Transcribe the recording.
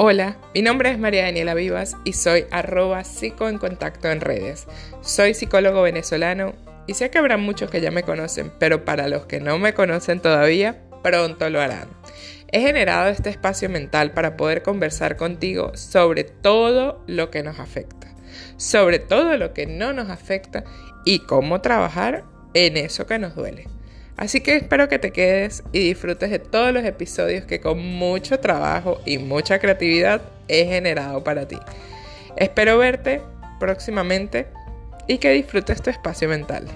Hola, mi nombre es María Daniela Vivas y soy arroba psico en contacto en redes. Soy psicólogo venezolano y sé que habrá muchos que ya me conocen, pero para los que no me conocen todavía, pronto lo harán. He generado este espacio mental para poder conversar contigo sobre todo lo que nos afecta, sobre todo lo que no nos afecta y cómo trabajar en eso que nos duele. Así que espero que te quedes y disfrutes de todos los episodios que con mucho trabajo y mucha creatividad he generado para ti. Espero verte próximamente y que disfrutes tu espacio mental.